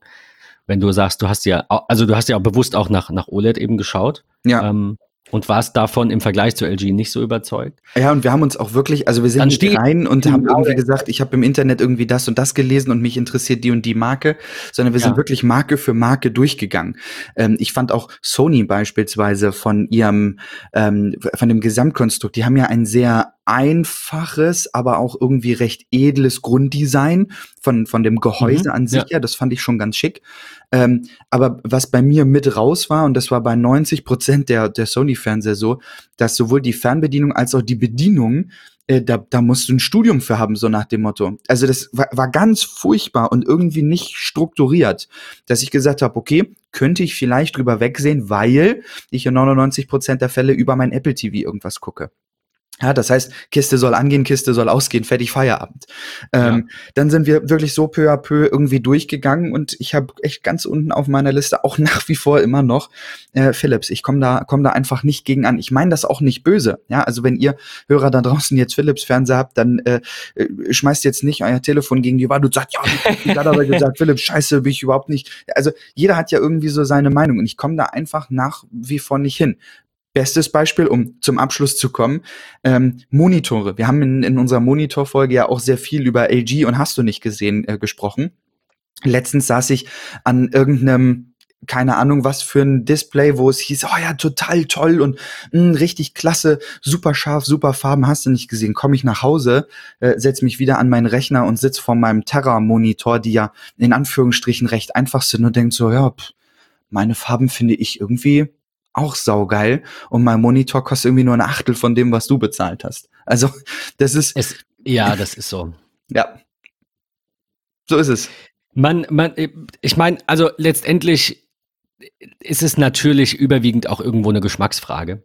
A: Wenn du sagst, du hast ja, also du hast ja auch bewusst auch nach, nach OLED eben geschaut. Ja. Ähm, und warst davon im Vergleich zu LG nicht so überzeugt?
B: Ja, und wir haben uns auch wirklich, also wir sind nicht rein und haben irgendwie gesagt, ich habe im Internet irgendwie das und das gelesen und mich interessiert die und die Marke, sondern wir ja. sind wirklich Marke für Marke durchgegangen. Ähm, ich fand auch Sony beispielsweise von ihrem, ähm, von dem Gesamtkonstrukt, die haben ja ein sehr einfaches, aber auch irgendwie recht edles Grunddesign von, von dem Gehäuse mhm, an sich. Ja. ja, das fand ich schon ganz schick. Ähm, aber was bei mir mit raus war, und das war bei 90 Prozent der, der Sony-Fernseher so, dass sowohl die Fernbedienung als auch die Bedienung äh, da, da musst du ein Studium für haben, so nach dem Motto. Also das war, war ganz furchtbar und irgendwie nicht strukturiert, dass ich gesagt habe, okay, könnte ich vielleicht drüber wegsehen, weil ich in 99 Prozent der Fälle über mein Apple TV irgendwas gucke. Ja, das heißt, Kiste soll angehen, Kiste soll ausgehen, fertig Feierabend. Ähm, ja. Dann sind wir wirklich so peu à peu irgendwie durchgegangen und ich habe echt ganz unten auf meiner Liste auch nach wie vor immer noch äh, Philips. Ich komme da, komm da einfach nicht gegen an. Ich meine das auch nicht böse. Ja, also wenn ihr Hörer da draußen jetzt Philips Fernseher habt, dann äh, äh schmeißt jetzt nicht euer Telefon gegen die Wand und sagt, ja, ich hat aber gesagt, Philips, scheiße, bin ich überhaupt nicht. Also jeder hat ja irgendwie so seine Meinung und ich komme da einfach nach wie vor nicht hin. Bestes Beispiel, um zum Abschluss zu kommen, ähm, Monitore. Wir haben in, in unserer Monitorfolge ja auch sehr viel über LG und hast du nicht gesehen äh, gesprochen. Letztens saß ich an irgendeinem keine Ahnung, was für ein Display, wo es hieß, oh ja, total toll und mh, hm, richtig klasse, super scharf, super Farben, hast du nicht gesehen. Komme ich nach Hause, äh, setz mich wieder an meinen Rechner und sitz vor meinem Terra-Monitor, die ja in Anführungsstrichen recht einfach sind und denk so, ja, pff, meine Farben finde ich irgendwie auch saugeil und mein Monitor kostet irgendwie nur ein Achtel von dem, was du bezahlt hast. Also, das ist.
A: Es, ja, das ist so.
B: Ja. So ist es.
A: Man, man, ich meine, also letztendlich ist es natürlich überwiegend auch irgendwo eine Geschmacksfrage.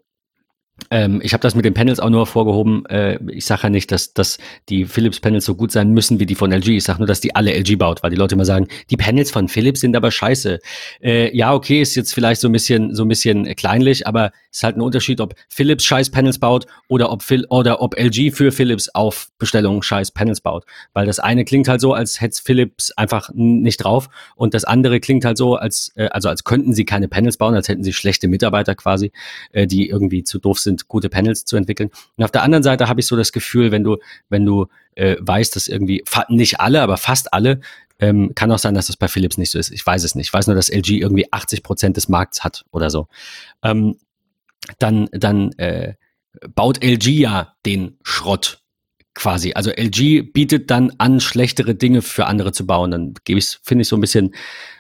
A: Ähm, ich habe das mit den Panels auch nur vorgehoben. Äh, ich sage ja nicht, dass, dass die Philips Panels so gut sein müssen wie die von LG. Ich sage nur, dass die alle LG baut, weil die Leute immer sagen, die Panels von Philips sind aber scheiße. Äh, ja, okay, ist jetzt vielleicht so ein bisschen so ein bisschen kleinlich, aber ist halt ein Unterschied, ob Philips scheiß Panels baut oder ob Phil oder ob LG für Philips auf Bestellung scheiß Panels baut. Weil das eine klingt halt so, als hätte Philips einfach nicht drauf und das andere klingt halt so, als äh, also als könnten sie keine Panels bauen, als hätten sie schlechte Mitarbeiter quasi, äh, die irgendwie zu doof sind, gute Panels zu entwickeln. Und auf der anderen Seite habe ich so das Gefühl, wenn du wenn du äh, weißt, dass irgendwie nicht alle, aber fast alle ähm, kann auch sein, dass das bei Philips nicht so ist. Ich weiß es nicht. Ich weiß nur, dass LG irgendwie 80 Prozent des Markts hat oder so. Ähm, dann, dann äh, baut LG ja den Schrott quasi. Also LG bietet dann an, schlechtere Dinge für andere zu bauen. Dann gebe ich, finde ich so ein bisschen,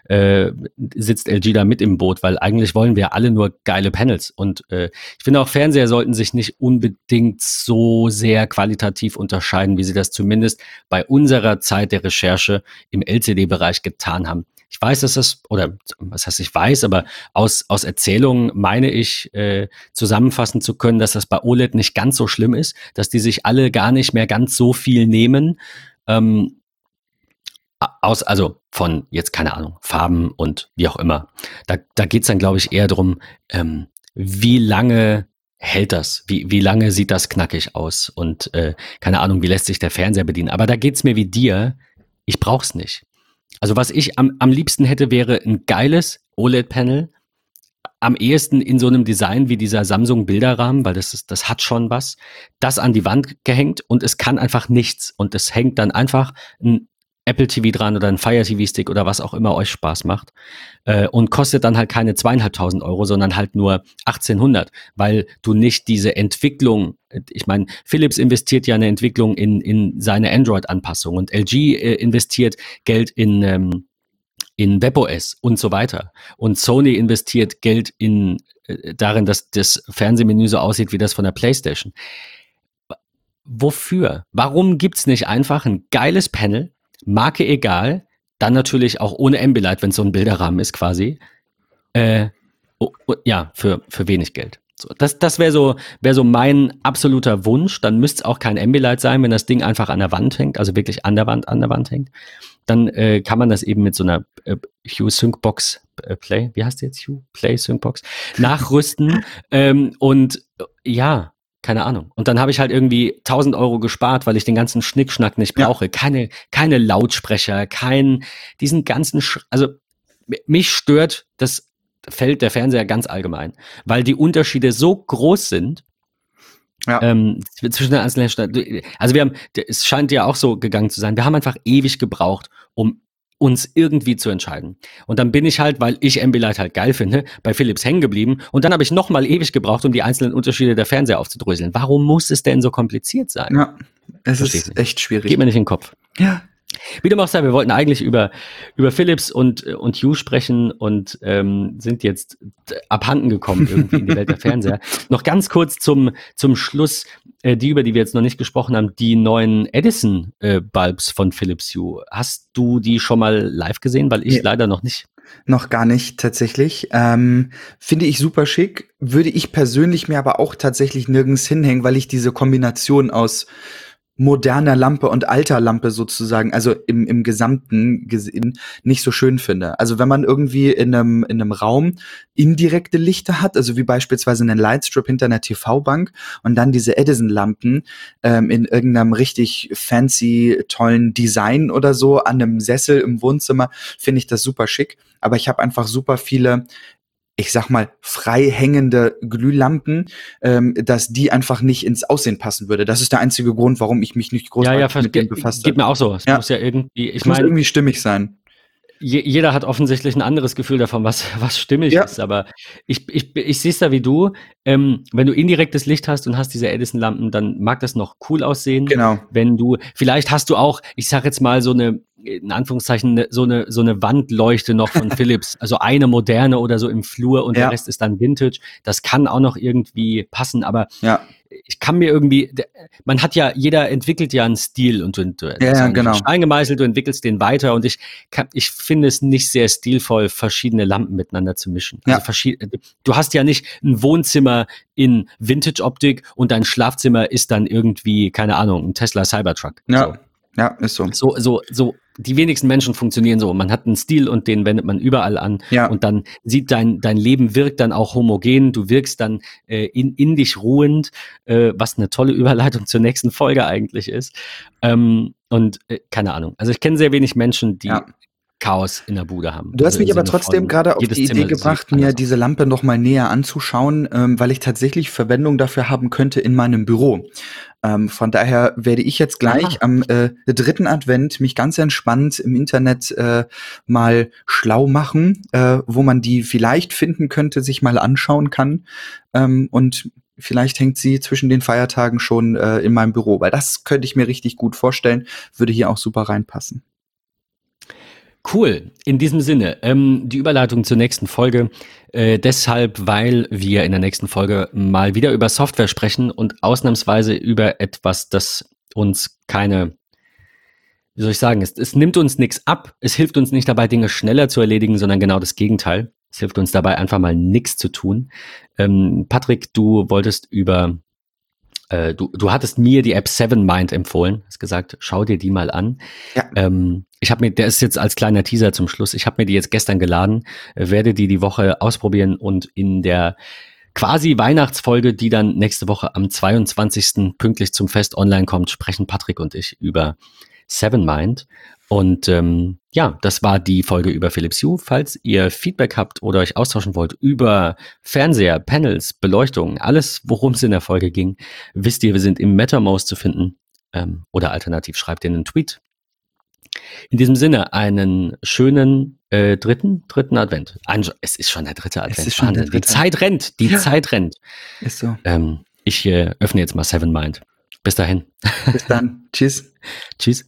A: äh, sitzt LG da mit im Boot, weil eigentlich wollen wir alle nur geile Panels. Und äh, ich finde auch Fernseher sollten sich nicht unbedingt so sehr qualitativ unterscheiden, wie sie das zumindest bei unserer Zeit der Recherche im LCD-Bereich getan haben. Ich weiß, dass das, oder was heißt ich weiß, aber aus, aus Erzählungen meine ich äh, zusammenfassen zu können, dass das bei OLED nicht ganz so schlimm ist, dass die sich alle gar nicht mehr ganz so viel nehmen. Ähm, aus, also von jetzt keine Ahnung, Farben und wie auch immer. Da, da geht es dann, glaube ich, eher darum, ähm, wie lange hält das? Wie, wie lange sieht das knackig aus? Und äh, keine Ahnung, wie lässt sich der Fernseher bedienen? Aber da geht es mir wie dir, ich brauch's nicht. Also was ich am, am liebsten hätte, wäre ein geiles OLED-Panel. Am ehesten in so einem Design wie dieser Samsung Bilderrahmen, weil das ist, das hat schon was. Das an die Wand gehängt und es kann einfach nichts. Und es hängt dann einfach ein Apple TV dran oder ein Fire TV Stick oder was auch immer euch Spaß macht äh, und kostet dann halt keine zweieinhalbtausend Euro, sondern halt nur 1800, weil du nicht diese Entwicklung, ich meine, Philips investiert ja eine Entwicklung in, in seine Android-Anpassung und LG äh, investiert Geld in, ähm, in WebOS und so weiter und Sony investiert Geld in äh, darin, dass das Fernsehmenü so aussieht wie das von der PlayStation. Wofür? Warum gibt's nicht einfach ein geiles Panel, Marke egal, dann natürlich auch ohne Ambilight, wenn es so ein Bilderrahmen ist quasi. Äh, oh, oh, ja, für, für wenig Geld. So, das das wäre so, wär so mein absoluter Wunsch. Dann müsste es auch kein Ambilight sein, wenn das Ding einfach an der Wand hängt, also wirklich an der Wand, an der Wand hängt. Dann äh, kann man das eben mit so einer äh, Hue Sync Box äh, Play, wie heißt die jetzt? Hue Play Sync Box nachrüsten. ähm, und ja, keine Ahnung. Und dann habe ich halt irgendwie 1000 Euro gespart, weil ich den ganzen Schnickschnack nicht brauche. Ja. Keine, keine Lautsprecher, kein, diesen ganzen, Sch also mich stört das Feld der Fernseher ganz allgemein, weil die Unterschiede so groß sind. Ja. Ähm, zwischen den einzelnen Also wir haben, es scheint ja auch so gegangen zu sein. Wir haben einfach ewig gebraucht, um uns irgendwie zu entscheiden. Und dann bin ich halt, weil ich Ambilight halt geil finde, bei Philips hängen geblieben. Und dann habe ich nochmal ewig gebraucht, um die einzelnen Unterschiede der Fernseher aufzudröseln. Warum muss es denn so kompliziert sein?
B: Ja, es Verstehe ist echt schwierig.
A: Geht mir nicht in den Kopf.
B: Ja,
A: wie dem auch sei, wir wollten eigentlich über, über Philips und, und Hugh sprechen und ähm, sind jetzt abhanden gekommen irgendwie in die Welt der Fernseher. Noch ganz kurz zum, zum Schluss, äh, die, über die wir jetzt noch nicht gesprochen haben, die neuen Edison-Bulbs äh, von Philips Hue. Hast du die schon mal live gesehen? Weil ich ja. leider noch nicht.
B: Noch gar nicht tatsächlich. Ähm, finde ich super schick. Würde ich persönlich mir aber auch tatsächlich nirgends hinhängen, weil ich diese Kombination aus moderner Lampe und alter Lampe sozusagen, also im, im Gesamten gesehen, nicht so schön finde. Also wenn man irgendwie in einem, in einem Raum indirekte Lichter hat, also wie beispielsweise einen Lightstrip hinter einer TV-Bank und dann diese Edison-Lampen ähm, in irgendeinem richtig fancy, tollen Design oder so an einem Sessel im Wohnzimmer, finde ich das super schick. Aber ich habe einfach super viele ich sag mal, frei hängende Glühlampen, ähm, dass die einfach nicht ins Aussehen passen würde. Das ist der einzige Grund, warum ich mich nicht großartig
A: ja, ja, mit dem befasst habe. Geht mir auch so.
B: Es ja. muss ja irgendwie, ich meine, irgendwie stimmig sein.
A: Je, jeder hat offensichtlich ein anderes Gefühl davon, was, was stimmig ja. ist. Aber ich, ich, ich sehe es da wie du. Ähm, wenn du indirektes Licht hast und hast diese Edison-Lampen, dann mag das noch cool aussehen.
B: Genau.
A: Wenn du, vielleicht hast du auch, ich sag jetzt mal, so eine in Anführungszeichen ne, so eine so eine Wandleuchte noch von Philips, also eine moderne oder so im Flur und ja. der Rest ist dann Vintage. Das kann auch noch irgendwie passen, aber
B: ja.
A: ich kann mir irgendwie, man hat ja, jeder entwickelt ja einen Stil und du, du
B: ja, genau.
A: Stein gemeißelt, du entwickelst den weiter und ich kann, ich finde es nicht sehr stilvoll, verschiedene Lampen miteinander zu mischen.
B: Also
A: du hast ja nicht ein Wohnzimmer in Vintage-Optik und dein Schlafzimmer ist dann irgendwie, keine Ahnung, ein Tesla Cybertruck.
B: Ja. So. Ja, ist so.
A: So, so, so die wenigsten Menschen funktionieren so. Man hat einen Stil und den wendet man überall an.
B: Ja.
A: Und dann sieht dein, dein Leben wirkt dann auch homogen. Du wirkst dann äh, in, in dich ruhend, äh, was eine tolle Überleitung zur nächsten Folge eigentlich ist. Ähm, und äh, keine Ahnung. Also ich kenne sehr wenig Menschen, die ja. Chaos in der Bude haben.
B: Du hast also mich aber trotzdem gerade auf die Idee gebracht, mir diese Lampe noch mal näher anzuschauen, ähm, weil ich tatsächlich Verwendung dafür haben könnte in meinem Büro. Ähm, von daher werde ich jetzt gleich Aha. am äh, dritten Advent mich ganz entspannt im Internet äh, mal schlau machen, äh, wo man die vielleicht finden könnte, sich mal anschauen kann. Ähm, und vielleicht hängt sie zwischen den Feiertagen schon äh, in meinem Büro, weil das könnte ich mir richtig gut vorstellen, würde hier auch super reinpassen.
A: Cool. In diesem Sinne, ähm, die Überleitung zur nächsten Folge. Äh, deshalb, weil wir in der nächsten Folge mal wieder über Software sprechen und ausnahmsweise über etwas, das uns keine, wie soll ich sagen, es, es nimmt uns nichts ab. Es hilft uns nicht dabei, Dinge schneller zu erledigen, sondern genau das Gegenteil. Es hilft uns dabei, einfach mal nichts zu tun. Ähm, Patrick, du wolltest über äh, du, du hattest mir die App Seven Mind empfohlen, hast gesagt, schau dir die mal an.
B: Ja.
A: Ähm, ich habe mir, der ist jetzt als kleiner Teaser zum Schluss, ich habe mir die jetzt gestern geladen, äh, werde die die Woche ausprobieren und in der quasi Weihnachtsfolge, die dann nächste Woche am 22. pünktlich zum Fest online kommt, sprechen Patrick und ich über Seven Mind. Und ähm, ja, das war die Folge über Philips Hue. Falls ihr Feedback habt oder euch austauschen wollt über Fernseher, Panels, Beleuchtung, alles, worum es in der Folge ging, wisst ihr, wir sind im MetaMost zu finden. Ähm, oder alternativ schreibt ihr einen Tweet. In diesem Sinne, einen schönen äh, dritten, dritten Advent. Ein, es ist schon der dritte Advent.
B: Es ist schon der dritte.
A: Die Zeit rennt, die ja. Zeit rennt.
B: Ist so.
A: Ähm, ich äh, öffne jetzt mal Seven Mind. Bis dahin.
B: Bis dann. Tschüss.
A: Tschüss.